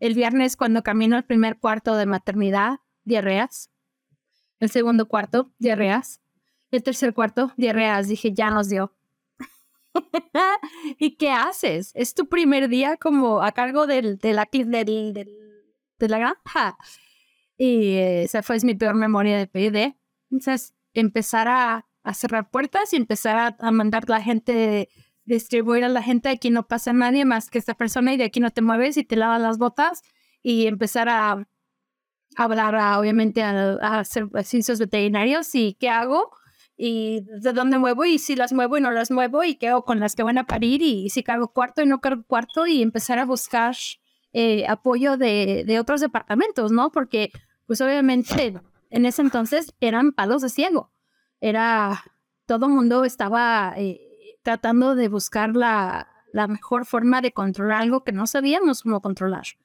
El viernes cuando camino al primer cuarto de maternidad, diarreas. El segundo cuarto, diarreas. El tercer cuarto, diarreas. Dije, ya nos dio. ¿Y qué haces? Es tu primer día como a cargo del, de, la, del, de la granja. Y esa fue mi peor memoria de PD. Entonces, empezar a, a cerrar puertas y empezar a, a mandar la gente distribuir a la gente, aquí no pasa nadie más que esta persona y de aquí no te mueves y te lavas las botas y empezar a, hablar obviamente a, hacer ciencias veterinarios y qué hago y de dónde muevo y si las muevo y no las muevo y qué hago con las que van a parir y si cargo cuarto y no cargo cuarto y empezar a buscar eh, apoyo de, de, otros departamentos, ¿no? Porque pues obviamente en ese entonces eran palos de ciego, era todo mundo estaba... Eh, tratando de buscar la, la mejor forma de controlar algo que no sabíamos cómo controlar.